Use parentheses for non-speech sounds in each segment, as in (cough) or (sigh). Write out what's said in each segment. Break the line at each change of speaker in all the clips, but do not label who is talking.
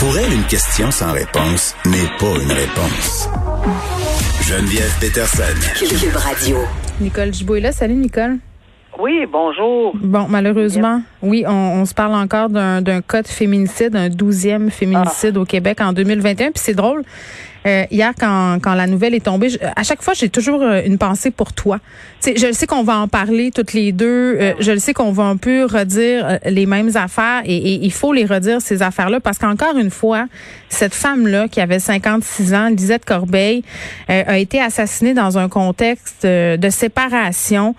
Pour elle, une question sans réponse n'est pas une réponse. Geneviève Peterson.
Cube Radio.
Nicole Gibault est là. Salut, Nicole.
Oui, bonjour.
Bon, malheureusement, oui, on, on se parle encore d'un cas de féminicide, un douzième féminicide au Québec en 2021. Puis c'est drôle. Euh, hier, quand, quand la nouvelle est tombée, je- à chaque fois, j'ai toujours euh, une pensée pour toi. Tu sais, je sais qu'on va en parler toutes les deux. euh, je le sais qu'on va un peu redire euh, les mêmes affaires et, et il faut les redire, ces affaires-là, parce qu'encore une fois, cette femme-là, qui avait 56 ans, Lisette Corbeil, euh, a été assassinée dans un contexte euh, de séparation.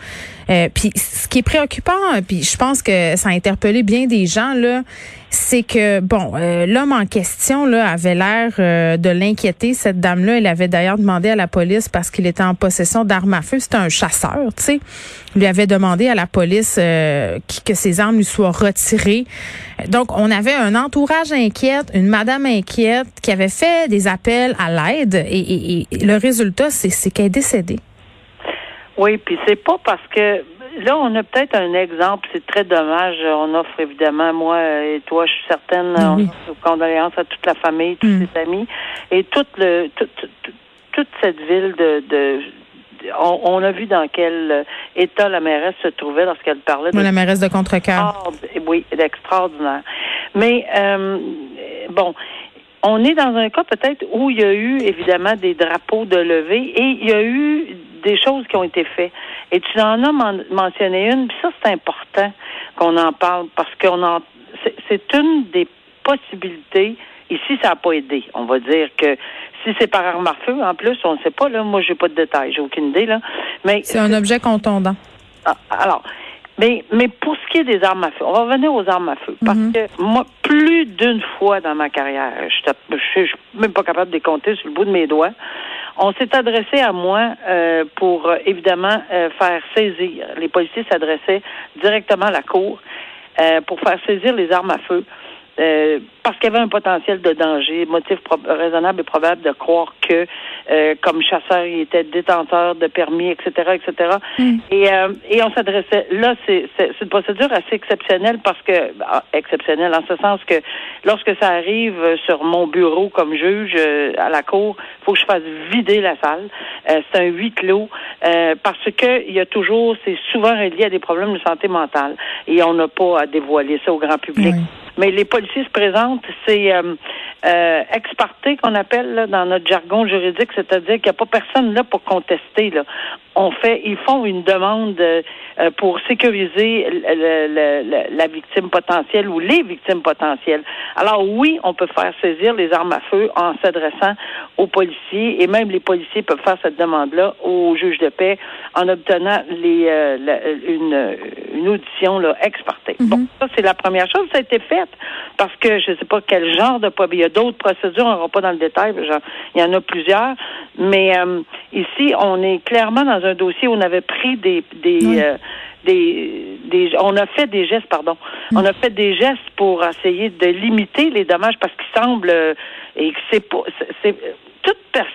Euh, puis ce qui est préoccupant, euh, puis je pense que ça a interpellé bien des gens là, c'est que bon, euh, l'homme en question là avait l'air euh, de l'inquiéter. Cette dame-là, elle avait d'ailleurs demandé à la police parce qu'il était en possession d'armes à feu. C'était un chasseur, tu sais. Lui avait demandé à la police euh, que ses armes lui soient retirées. Donc on avait un entourage inquiète, une madame inquiète qui avait fait des appels à l'aide et, et- et le résultat, c'est qu'elle est décédée.
Oui, puis c'est pas parce que là, on a peut-être un exemple, c'est très dommage. On offre évidemment, moi et toi, je suis certaine,
Oui,
on offre condoléances à toute la famille, tous
Mm.
ses amis et toute le tout- tout- tout- toute cette ville de, de on, on a vu dans quel euh, état la mairesse se trouvait lorsqu'elle parlait de
la mairesse de Contrecoeur.
Oui, extraordinaire. Mais euh, bon, on est dans un cas peut-être où il y a eu évidemment des drapeaux de levée et il y a eu des choses qui ont été faites. Et tu en as men- mentionné une, puis ça c'est important qu'on en parle parce qu'on en c'est- une des possibilités. Ici, ça n'a pas aidé. On va dire que si c'est par arme à feu, en plus, on ne sait pas, là, moi j'ai pas de détails, j'ai aucune idée, là. Mais
C'est un objet contondant.
ah, alors, mais, mais pour ce qui est des armes à feu, on va revenir aux armes à feu. Parce
Mhm.
que moi, plus d'une fois dans ma carrière, je je suis même pas capable de les compter sur le bout de mes doigts, on s'est adressé à moi euh, pour, euh, évidemment, euh, faire saisir. Les policiers s'adressaient directement à la cour pour faire saisir les armes à feu. Euh, parce qu'il y avait un potentiel de danger, motif raisonnable et probable de croire que, euh, comme chasseur, il était détenteur de permis, etc., etc. Et, euh, et on s'adressait. Là, c'est une procédure assez exceptionnelle parce que ah, exceptionnelle en ce sens que lorsque ça arrive sur mon bureau comme juge euh, à la cour, faut que je fasse vider la salle. Euh, c'est un huis clos euh, parce que il y a toujours, c'est souvent relié à des problèmes de santé mentale et on n'a pas à dévoiler ça au grand public. Mais les policiers se présentent, c'est euh, euh, qu'on appelle là, dans notre jargon juridique, c'est-à-dire qu'il n'y a pas personne là pour contester. Là. On fait, ils font une demande euh, euh, pour sécuriser le- le- le- la victime potentielle ou les victimes potentielles. Alors oui, on peut faire saisir les armes à feu en s'adressant aux policiers et même les policiers peuvent faire cette demande-là au juge de paix en obtenant les, euh, la- une, une audition là, ex parte. Bon, ça c'est la première chose. Ça a été fait parce que je ne sais pas quel genre de problème. Il y a d'autres procédures, on ne va pas dans le détail. genre, il y en a plusieurs. Mais euh, ici, on est clairement dans un dossier où on avait pris des des,
Oui.
euh, des, des on a fait des gestes, pardon. On a fait des gestes pour essayer de limiter les dommages parce qu'il semble euh, et que c'est pas c'est-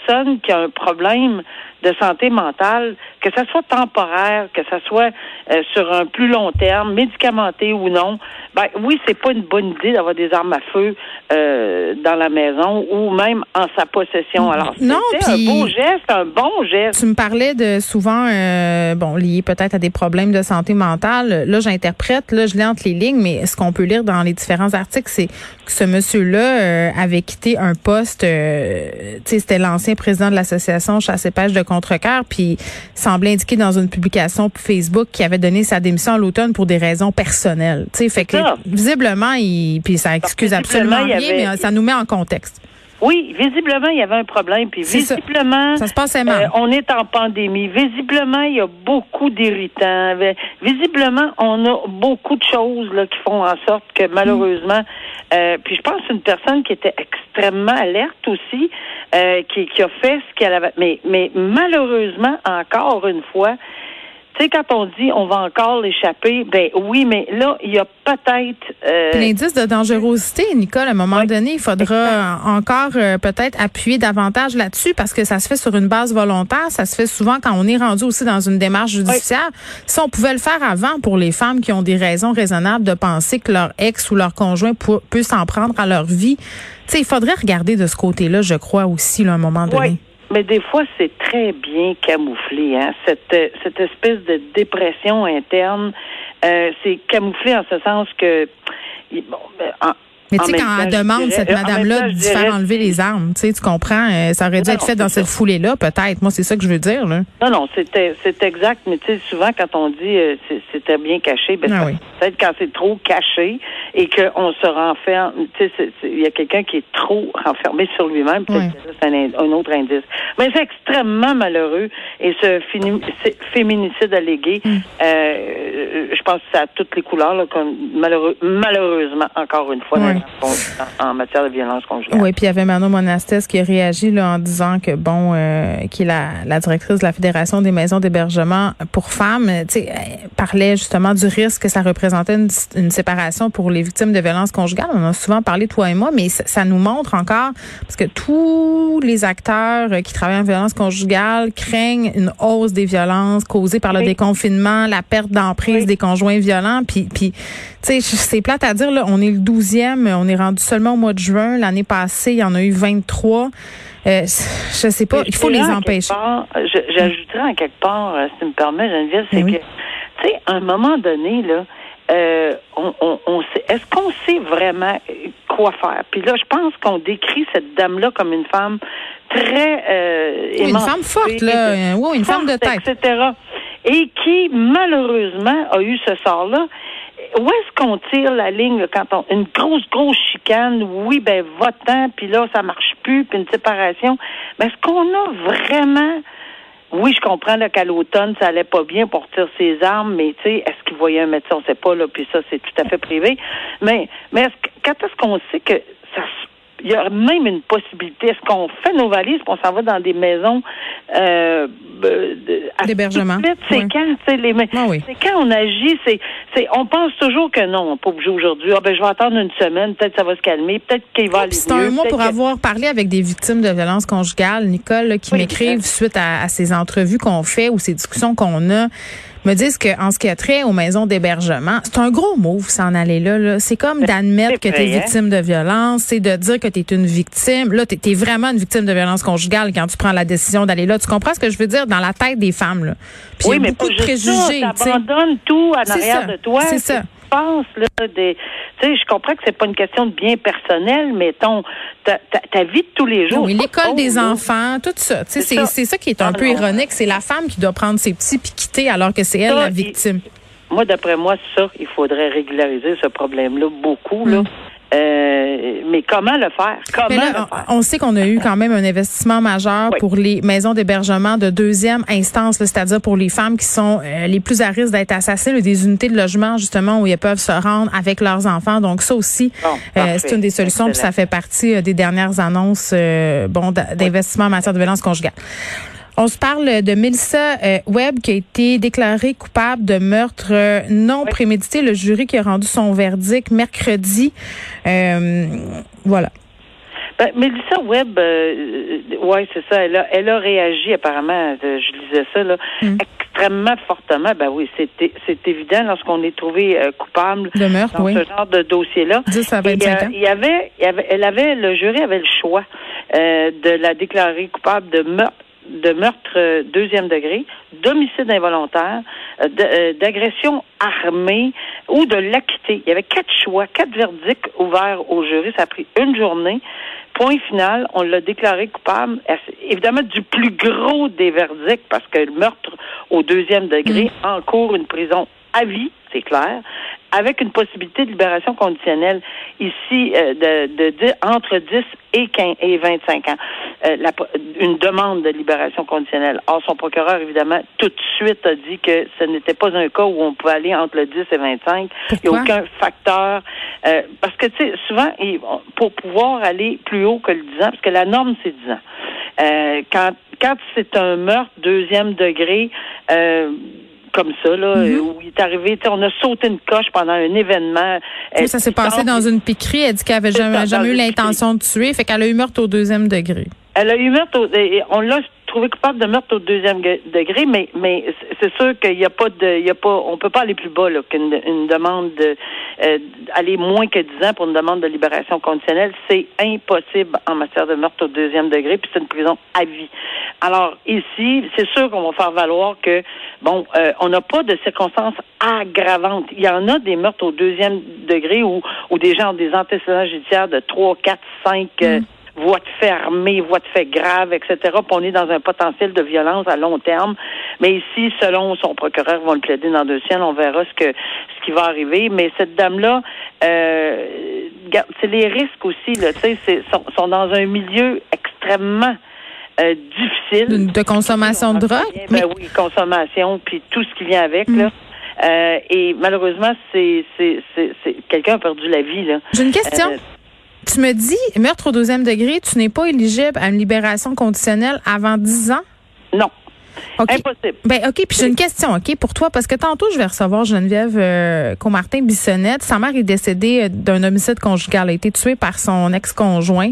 personne qui a un problème de santé mentale, que ça soit temporaire, que ça soit euh, sur un plus long terme, médicamenté ou non, ben oui, c'est pas une bonne idée d'avoir des armes à feu euh, dans la maison ou même en sa possession. Alors,
Non,
c'était
puis-
un beau geste, un bon geste.
Tu me parlais de souvent, euh, bon, lié peut-être à des problèmes de santé mentale. Là, j'interprète, là, je lis entre les lignes, mais ce qu'on peut lire dans les différents articles, c'est que ce monsieur-là euh, avait quitté un poste, euh, tu sais, c'était l'ancien président de l'association Chasse et Pêche de Contrecoeur, puis semblait indiquer dans une publication Facebook qu'il avait donné sa démission à l'automne pour des raisons personnelles. Tu sais, fait que
ça.
visiblement, il, puis ça excuse absolument rien,
avait-
mais ça nous met en contexte.
Oui, visiblement, il y avait un problème. Puis
ça.
visiblement,
Ça se
euh, on est en pandémie. Visiblement, il y a beaucoup d'irritants. Vi- Visiblement, on a beaucoup de choses là, qui font en sorte que malheureusement, euh, puis je pense une personne qui était extrêmement alerte aussi, euh, qui, qui a fait ce qu'elle avait. Mais, mais malheureusement, encore une fois, Tu sais, quand on dit on va encore l'échapper, ben oui, mais là, il y a peut-être.
Euh... L'indice de dangerosité, Nicole, à un moment donné, il faudra encore euh, peut-être appuyer davantage là-dessus parce que ça se fait sur une base volontaire. Ça se fait souvent quand on est rendu aussi dans une démarche judiciaire. Si on pouvait le faire avant pour les femmes qui ont des raisons raisonnables de penser que leur ex ou leur conjoint peut, s'en prendre à leur vie, tu sais, il faudrait regarder de ce côté-là, je crois aussi, là, à un moment donné.
Mais des fois, c'est très bien camouflé. Hein? Cette, euh, cette espèce de dépression interne, euh, c'est camouflé en ce sens que
bon, ben, mais tu sais, quand elle demande, cette madame-là, de faire enlever les armes, tu sais, tu comprends, euh, ça aurait dû être fait dans cette foulée-là, peut-être. Moi, c'est ça que je veux dire, là.
Non, non, c'est exact, mais tu sais, souvent, quand on dit euh, c'était bien caché, ben, ah peut-être quand c'est trop caché et qu'on se renferme, tu sais, il y a quelqu'un qui est trop renfermé sur lui-même, peut-être que c'est un, autre indice. Mais c'est extrêmement malheureux et ce féminicide allégué, mm. euh, je pense que ça a toutes les couleurs, là, comme malheureux, malheureusement, encore une fois, en, matière de violence conjugale.
Oui, puis il y avait Manon Monastès qui a réagi là, en disant que, bon, euh, qui est la, directrice de la Fédération des maisons d'hébergement pour femmes, tu sais, parlait justement du risque que ça représentait une, séparation pour les victimes de violences conjugales. On a souvent parlé, toi et moi, mais ça, nous montre encore, parce que tous les acteurs qui travaillent en violence conjugale craignent une hausse des violences causées par le déconfinement, la perte d'emprise des conjoints violents, puis, puis tu sais, c'est plate à dire, là, on est le 12e on est rendu seulement au mois de juin. L'année passée, il y en a eu 23. Euh, je sais pas, il faut les empêcher.
J'ajouterais en quelque part, euh, si tu me permets, Geneviève, c'est que, tu sais, à un moment donné, là, euh, on, on, est-ce qu'on sait vraiment quoi faire? Puis là, je pense qu'on décrit cette dame-là comme une femme très euh,
Une femme forte, là. Oui, une femme de tête.
Etc. Et qui, malheureusement, a eu ce sort-là où est-ce qu'on tire la ligne quand on une grosse grosse chicane oui ben votant puis là ça marche plus puis une séparation mais est-ce qu'on a vraiment oui, je comprends qu'à l'automne, ça allait pas bien pour tirer ses armes, mais tu sais, est-ce qu'il voyait un médecin? On sait pas, là, puis ça, c'est tout à fait privé. Mais, mais est-ce que, quand est-ce qu'on sait que ça il y a même une possibilité. Est-ce qu'on fait nos valises, qu'on s'en va dans des maisons euh,
d'hébergement
C'est quand, les, ah c'est quand on agit. C'est, c'est, on pense toujours que non, on n'est pas obligé aujourd'hui. Ah ben je vais attendre une semaine, peut-être ça va se calmer, peut-être qu'il va aller
C'est un mois pour avoir parlé avec des victimes de violences conjugales, Nicole, qui m'écrivent suite à, à, ces entrevues qu'on fait ou ces discussions qu'on a me disent qu'en ce qui a trait aux maisons d'hébergement, c'est un gros move s'en aller là. là. C'est comme d'admettre que tu es victime de violence, c'est de dire que tu es une victime. Là, tu es, vraiment une victime de violence conjugale quand tu prends la décision d'aller là. Tu comprends ce que je veux dire? Dans la tête des femmes? Là.
Puis oui, y a mais beaucoup de préjugés. Tu abandonnes tout en arrière de toi. C'est ça pense là des tu sais je comprends que c'est pas une question de bien personnel mais ton ta, ta, vie de tous les jours
oui l'école des enfants tout ça. Tu sais c'est c'est ça. qui est un peu ironique. C'est la femme qui doit prendre ses petits puis quitter alors que c'est elle la victime.
Moi d'après moi ça il faudrait régulariser ce problème là beaucoup là. Mm. Euh, mais comment le faire? Comment le faire?
On sait qu'on a eu quand même un investissement majeur pour les maisons d'hébergement de deuxième instance, c'est-à-dire pour les femmes qui sont euh, les plus à risque d'être assassinées, des unités de logement justement où elles peuvent se rendre avec leurs enfants. Donc ça aussi, euh, c'est une des solutions, puis ça fait partie des dernières annonces bon d'investissement en matière de violence conjugale. On se parle de Melissa euh, Webb qui a été déclarée coupable de meurtre euh, non prémédité. Le jury qui a rendu son verdict mercredi. Euh, voilà.
Ben, Mélissa Webb, euh, ouais, c'est ça. Elle a, elle a réagi apparemment. je disais ça là, mm. extrêmement fortement. Ben oui, c'était c'est évident lorsqu'on est trouvé coupable
de meurtre,
dans ce genre de dossier-là.
10 à 25 ans.
Il y avait, il y avait, elle avait, le jury avait le choix de la déclarer coupable de meurtre de meurtre euh, deuxième degré, d'homicide involontaire, euh, euh, d'agression armée ou de l'acquitté. Il y avait quatre choix, quatre verdicts ouverts au jury. Ça a pris une journée. Point final, on l'a déclaré coupable, évidemment, du plus gros des verdicts, parce que le meurtre au deuxième degré mm. encourt une prison à vie, c'est clair, avec une possibilité de libération conditionnelle ici euh, de, de, entre 10 et 15 et 25 ans. Euh, la, une demande de libération conditionnelle. Or, son procureur, évidemment, tout de suite a dit que ce n'était pas un cas où on pouvait aller entre le 10 et 25. Il n'y a aucun facteur. Euh, parce que, tu sais, souvent, pour pouvoir aller plus haut que le 10 ans, parce que la norme, c'est 10 ans. quand quand c'est un meurtre deuxième degré, comme ça, là,
Mhm.
où il est arrivé, on a sauté une coche pendant un événement.
Sais, ça s'est passé dans une piquerie. Elle dit qu'elle avait jamais, jamais eu l'intention de tuer. Fait qu'elle a eu meurtre au deuxième degré.
Elle a eu meurtre, au- on l'a trouvé coupable de meurtre au deuxième degré, mais mais c'est sûr qu'il n'y a pas de, il y a pas, on peut pas aller plus bas qu'une une demande de euh, aller moins que 10 ans pour une demande de libération conditionnelle, c'est impossible en matière de meurtre au deuxième degré, puis c'est une prison à vie. Alors ici, c'est sûr qu'on va faire valoir que bon, euh, on n'a pas de circonstances aggravantes. Il y en a des meurtres au deuxième degré où où des gens ont des antécédents judiciaires de 3, 4, 5 euh, voies de fait armées, voies de fait graves, etc. Puis on est dans un potentiel de violence à long terme. Mais ici, selon son procureur, vont le plaider dans deux siennes. On verra ce que ce qui va arriver. Mais cette dame-là, euh, c'est les risques aussi. Là, tu sais, c'est- sont, sont dans un milieu extrêmement euh, difficile.
De, de consommation de drogue?
Ben
Mais-
oui, consommation, puis tout ce qui vient avec. Là. Euh, et malheureusement, c'est c'est c'est c'est- quelqu'un a perdu la vie là.
J'ai une question.
Euh,
Tu me dis, meurtre au deuxième degré, tu n'es pas éligible à une libération conditionnelle avant 10 ans?
non,
OK.
impossible.
Ben OK, puis j'ai une question, OK, pour toi, parce que tantôt, je vais recevoir Geneviève euh, Comartin Bissonnette. Sa mère est décédée euh, d'un homicide conjugal. Elle a été tuée par son ex-conjoint.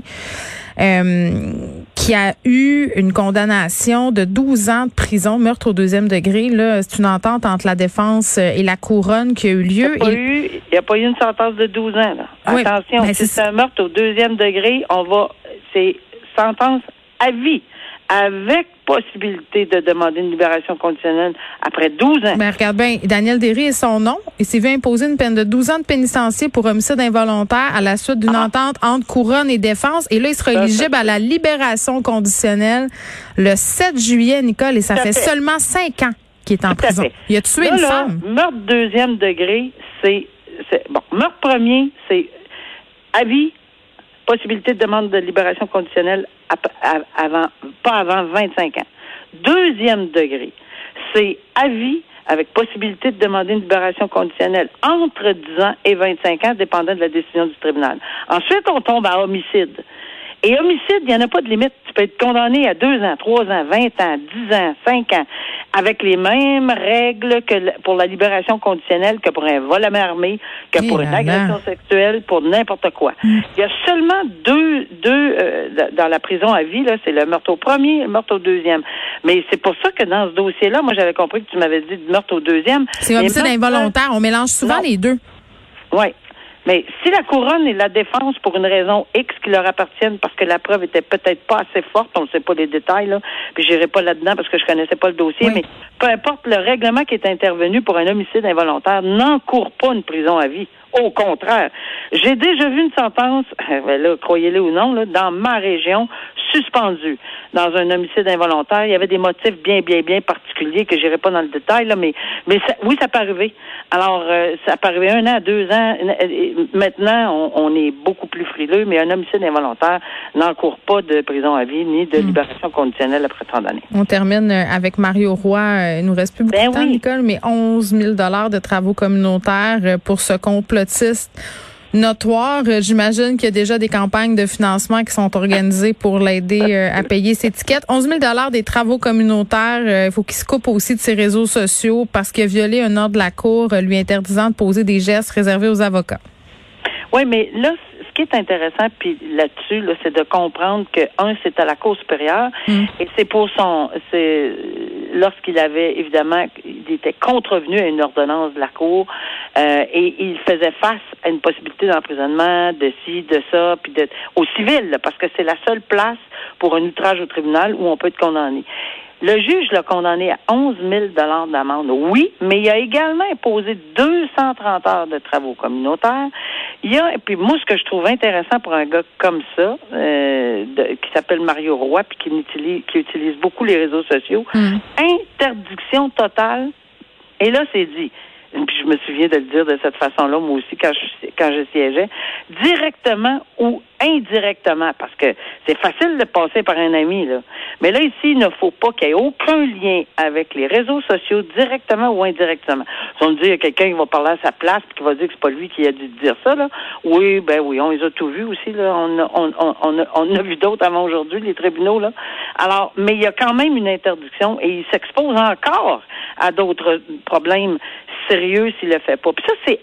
Euh, qui a eu une condamnation de 12 ans de prison, meurtre au deuxième degré. Là, c'est une entente entre la défense euh, et la couronne qui a eu
Il
lieu.
n'y a, il a pas eu une sentence de 12 ans. Là.
Oui,
Attention,
ben,
si
c'est
un meurtre au deuxième degré, on va, c'est sentence à vie, avec possibilité de demander une libération conditionnelle après 12 ans.
Ben, regarde bien, Daniel Derry est son nom. Il s'est vu imposer une peine de 12 ans de pénitencier pour homicide involontaire à la suite d'une
Ah.
entente entre couronne et défense. Et là, il sera éligible à la libération conditionnelle le 7 juillet, Nicole, et ça fait,
fait.
seulement 5 ans qu'il est en prison.
fait.
Il a tué
Là,
une
là,
femme.
Meurtre deuxième degré, c'est- bon. Meurtre premier, c'est avis, possibilité de demande de libération conditionnelle avant, pas avant 25 ans. Deuxième degré, c'est avis avec possibilité de demander une libération conditionnelle entre 10 ans et 25 ans, dépendant de la décision du tribunal. Ensuite, on tombe à homicide. Et homicide, il n'y en a pas de limite. Tu peux être condamné à 2 ans, 3 ans, 20 ans, 10 ans, 5 ans, avec les mêmes règles que pour la libération conditionnelle que pour un vol à main armée, que pour une agression sexuelle, pour n'importe quoi. Il y a seulement deux, deux euh, dans la prison à vie, là, c'est le meurtre au premier et le meurtre au deuxième. Mais c'est pour ça que dans ce dossier-là, moi j'avais compris que tu m'avais dit de meurtre au deuxième.
C'est homicide
meurtre-
involontaire. On mélange souvent
Non.
les deux.
oui. Mais si la couronne et la défense, pour une raison X qui leur appartiennent, parce que la preuve était peut-être pas assez forte, on ne sait pas les détails, là, puis j'irai pas là-dedans parce que je connaissais pas le dossier,
Oui.
mais peu importe le règlement qui est intervenu pour un homicide involontaire, n'encourt pas une prison à vie. Au contraire. J'ai déjà vu une sentence, (laughs) euh, là, croyez-le ou non, là, dans ma région, suspendue dans un homicide involontaire. Il y avait des motifs bien, bien, bien particuliers que j'irai pas dans le détail, là, mais, mais ça- oui, ça peut arriver. Alors, euh, ça peut arriver un an, deux ans. Euh, Maintenant, on, on est beaucoup plus frileux, mais un homicide involontaire n'encourt pas de prison à vie ni de
Hmm.
libération conditionnelle après tant d'années.
On termine euh, avec Mario Roy. Il nous reste plus beaucoup
Ben
de temps,
oui.
Nicole, mais 11 000 de travaux communautaires pour ce complotiste notoire. Euh, J'imagine qu'il y a déjà des campagnes de financement qui sont organisées pour l'aider euh, à payer ses tickets. 11 000 des travaux communautaires. euh, Il faut qu'il se coupe aussi de ses réseaux sociaux parce qu'il a violé un ordre de la Cour lui interdisant de poser des gestes réservés aux avocats.
Oui, mais là, ce qui est intéressant, puis là-dessus, là, c'est de comprendre que un, c'est à la Cour supérieure,
Mm.
et c'est pour son, c'est lorsqu'il avait évidemment, il était contrevenu à une ordonnance de la Cour, euh, et il faisait face à une possibilité d'emprisonnement, de ci, de ça, puis de, au civil, là, parce que c'est la seule place pour un outrage au tribunal où on peut être condamné. Le juge l'a condamné à 11 000 d'amende, oui, mais il a également imposé 230 heures de travaux communautaires. Il y a, et puis moi, ce que je trouve intéressant pour un gars comme ça, euh, de- qui s'appelle Mario Roy, puis qui utilise, qui utilise beaucoup les réseaux sociaux,
Mm.
interdiction totale. Et là, c'est dit. puis je me souviens de le dire de cette façon-là, moi aussi, quand je, quand je siégeais, directement ou indirectement, parce que c'est facile de passer par un ami, là. Mais là, ici, il ne faut pas qu'il y ait aucun lien avec les réseaux sociaux, directement ou indirectement. Si on dit, il y a quelqu'un qui va parler à sa place puis qui va dire que c'est pas lui qui a dû dire ça, là. Oui, ben oui, on les a tous vus aussi, là. On a, on, on, a, on a vu d'autres avant aujourd'hui, les tribunaux, là. Alors, mais il y a quand même une interdiction et il s'expose encore à d'autres problèmes sérieux s'il le fait pas. Puis ça, c'est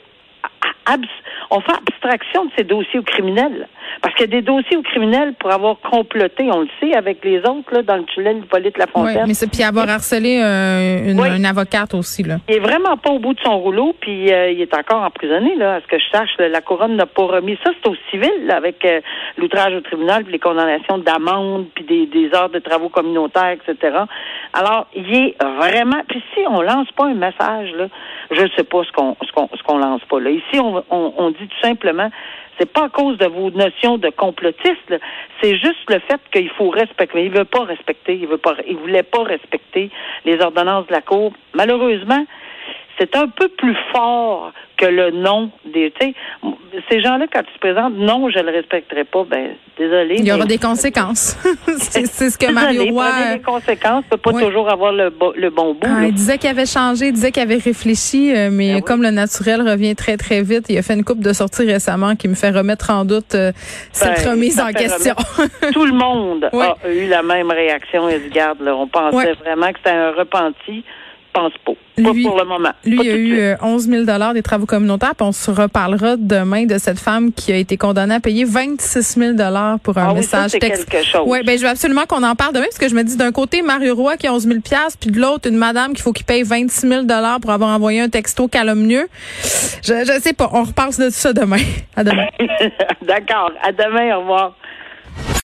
on fait abstraction de ces dossiers aux criminels. Parce qu'il y a des dossiers aux criminels pour avoir comploté, on le sait, avec les autres, là, dans le tunnel Hippolyte Lafontaine.
Oui, mais c'est puis avoir harcelé euh, une, avocate aussi, là.
Il est vraiment pas au bout de son rouleau, puis euh, il est encore emprisonné, là. À ce que je sache, la couronne n'a pas remis ça. C'est au civil, là, avec euh, l'outrage au tribunal, puis les condamnations d'amende, puis des, des heures de travaux communautaires, etc. Alors, il est vraiment... Puis si on lance pas un message, là, je sais pas ce qu'on ce qu'on ce qu'on lance pas, là. Ici, on, on, on dit tout simplement c'est pas à cause de vos notions de complotiste, c'est juste le fait qu'il faut respecter. Il veut pas respecter, il veut pas, il voulait pas respecter les ordonnances de la Cour. Malheureusement, c'est un peu plus fort que le nom des. Tu sais, ces gens-là, quand ils se présentent, non, je le respecterai pas. Ben, désolé.
Il y aura des conséquences. (laughs) c'est ce que Mario Roy.
Prenez les conséquences, peut pas toujours avoir le, le bon bout.
Ah, il disait qu'il avait changé, il disait qu'il avait réfléchi, euh, mais ben comme le naturel revient très très vite, il a fait une coupe de sorties récemment qui me fait remettre en doute euh, cette ben, remise en question. (laughs)
Tout le monde a eu la même réaction, Edgar. Là. On pensait vraiment que c'était un repenti pense pas. pas pour le moment.
Lui, il a eu 11 000 euh, des travaux communautaires. Puis on se reparlera demain de cette femme qui a été condamnée à payer 26 000 pour un
ah
message
oui, texte. quelque chose.
Oui, ben je veux absolument qu'on en parle demain parce que je me dis d'un côté Mario Roy qui a 11 000 puis de l'autre une madame qu'il faut qu'il paye 26 000 pour avoir envoyé un texto calomnieux. Je, je sais pas. On reparle de ça demain. À demain. (laughs)
D'accord. À demain. Au revoir.